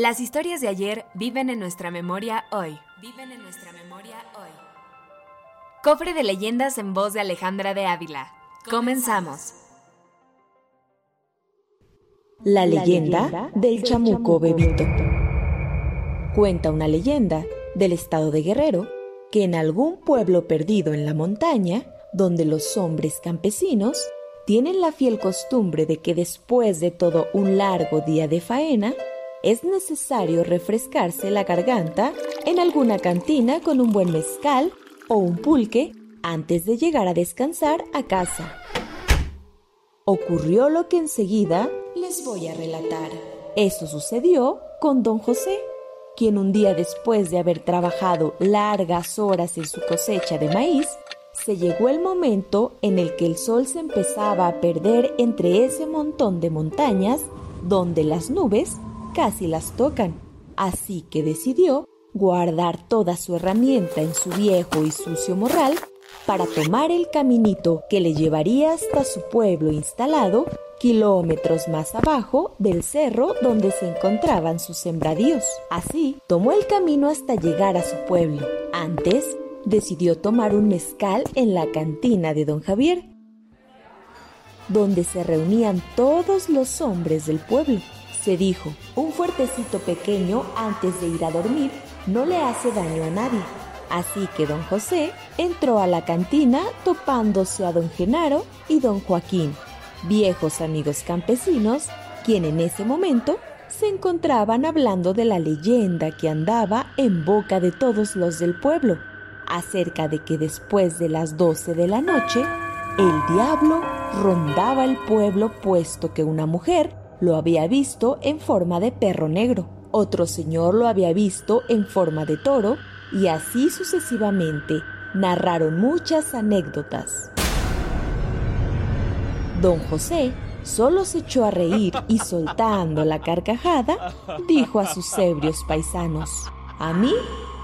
Las historias de ayer viven en nuestra memoria hoy. Viven en nuestra memoria hoy. Cofre de leyendas en voz de Alejandra de Ávila. Comenzamos. La leyenda del chamuco bebito. Cuenta una leyenda del estado de Guerrero que en algún pueblo perdido en la montaña, donde los hombres campesinos tienen la fiel costumbre de que después de todo un largo día de faena, es necesario refrescarse la garganta en alguna cantina con un buen mezcal o un pulque antes de llegar a descansar a casa. Ocurrió lo que enseguida les voy a relatar. Eso sucedió con don José, quien un día después de haber trabajado largas horas en su cosecha de maíz, se llegó el momento en el que el sol se empezaba a perder entre ese montón de montañas donde las nubes casi las tocan. Así que decidió guardar toda su herramienta en su viejo y sucio morral para tomar el caminito que le llevaría hasta su pueblo instalado kilómetros más abajo del cerro donde se encontraban sus sembradíos. Así, tomó el camino hasta llegar a su pueblo. Antes, decidió tomar un mezcal en la cantina de don Javier, donde se reunían todos los hombres del pueblo. Se dijo, un fuertecito pequeño antes de ir a dormir no le hace daño a nadie. Así que don José entró a la cantina topándose a don Genaro y don Joaquín, viejos amigos campesinos, quien en ese momento se encontraban hablando de la leyenda que andaba en boca de todos los del pueblo, acerca de que después de las doce de la noche, el diablo rondaba el pueblo puesto que una mujer lo había visto en forma de perro negro, otro señor lo había visto en forma de toro, y así sucesivamente narraron muchas anécdotas. Don José solo se echó a reír y soltando la carcajada, dijo a sus ebrios paisanos, a mí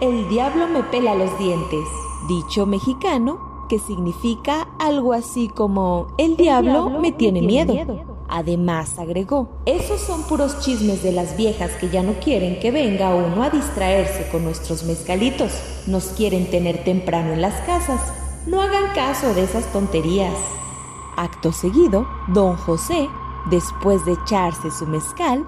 el diablo me pela los dientes, dicho mexicano que significa algo así como el diablo, me tiene, miedo. Además, agregó, esos son puros chismes de las viejas que ya no quieren que venga uno a distraerse con nuestros mezcalitos. Nos quieren tener temprano en las casas. No hagan caso de esas tonterías. Acto seguido, don José, después de echarse su mezcal,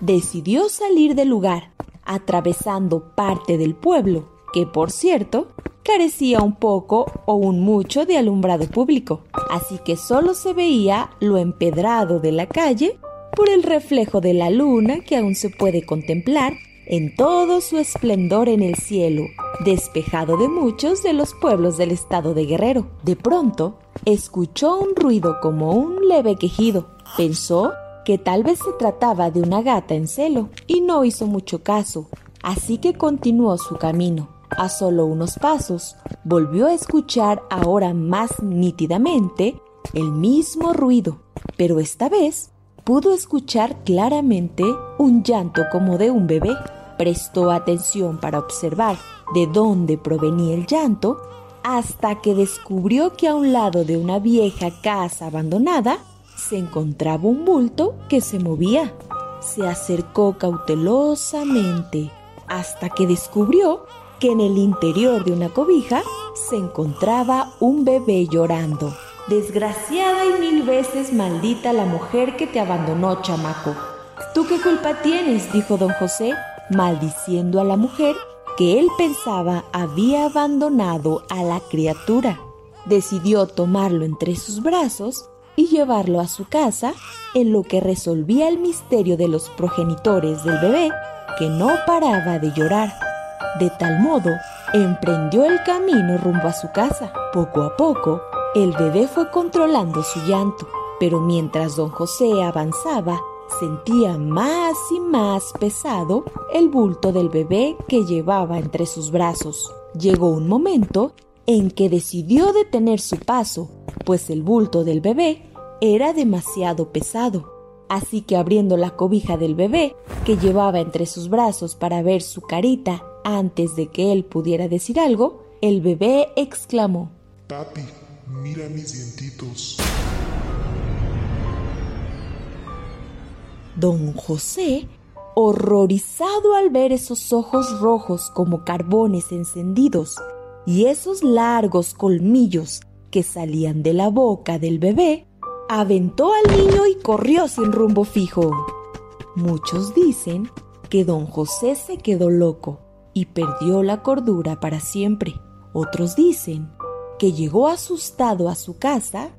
decidió salir del lugar, atravesando parte del pueblo, que por cierto carecía un poco o un mucho de alumbrado público, así que solo se veía lo empedrado de la calle por el reflejo de la luna que aún se puede contemplar en todo su esplendor en el cielo, despejado de muchos de los pueblos del estado de Guerrero. De pronto, escuchó un ruido como un leve quejido. Pensó que tal vez se trataba de una gata en celo y no hizo mucho caso, así que continuó su camino. A solo unos pasos, volvió a escuchar ahora más nítidamente el mismo ruido, pero esta vez pudo escuchar claramente un llanto como de un bebé. Prestó atención para observar de dónde provenía el llanto hasta que descubrió que a un lado de una vieja casa abandonada se encontraba un bulto que se movía. Se acercó cautelosamente hasta que descubrió que en el interior de una cobija se encontraba un bebé llorando. Desgraciada y mil veces maldita la mujer que te abandonó, chamaco. ¿Tú qué culpa tienes? dijo don José, maldiciendo a la mujer que él pensaba había abandonado a la criatura. Decidió tomarlo entre sus brazos y llevarlo a su casa, en lo que resolvía el misterio de los progenitores del bebé, que no paraba de llorar. De tal modo, emprendió el camino rumbo a su casa. Poco a poco, el bebé fue controlando su llanto, pero mientras don José avanzaba sentía más y más pesado el bulto del bebé que llevaba entre sus brazos. Llegó un momento en que decidió detener su paso, pues el bulto del bebé era demasiado pesado. Así que abriendo la cobija del bebé, que llevaba entre sus brazos para ver su carita antes de que él pudiera decir algo, el bebé exclamó, Papi, mira mis dientitos. Don José, horrorizado al ver esos ojos rojos como carbones encendidos y esos largos colmillos que salían de la boca del bebé, aventó al niño y corrió sin rumbo fijo. Muchos dicen que don José se quedó loco y perdió la cordura para siempre. Otros dicen que llegó asustado a su casa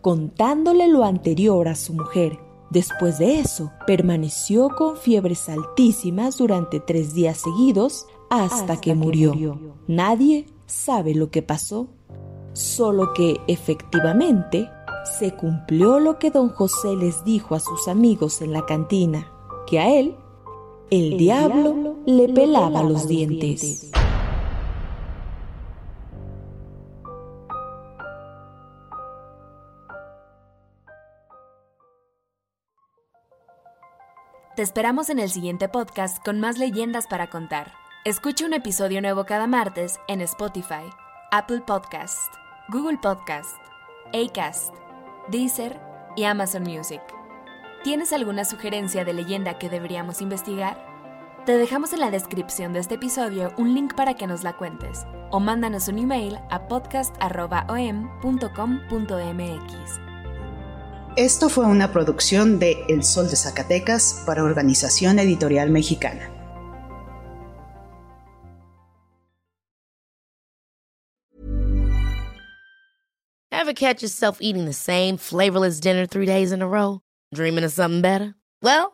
contándole lo anterior a su mujer. Después de eso, permaneció con fiebres altísimas durante tres días seguidos hasta, que, murió. que murió. Nadie sabe lo que pasó, solo que efectivamente se cumplió lo que don José les dijo a sus amigos en la cantina, que a él el, diablo, le pelaba, los dientes. Te esperamos en el siguiente podcast con más leyendas para contar. Escucha un episodio nuevo cada martes en Spotify, Apple Podcast, Google Podcast, Acast, Deezer y Amazon Music. ¿Tienes alguna sugerencia de leyenda que deberíamos investigar? Te dejamos en la descripción de este episodio un link para que nos la cuentes o mándanos un email a podcast.om.com.mx. Esto fue una producción de El Sol de Zacatecas para Organización Editorial Mexicana. Ever catch yourself eating the same flavorless dinner three days in a row? Dreaming of something better? Well,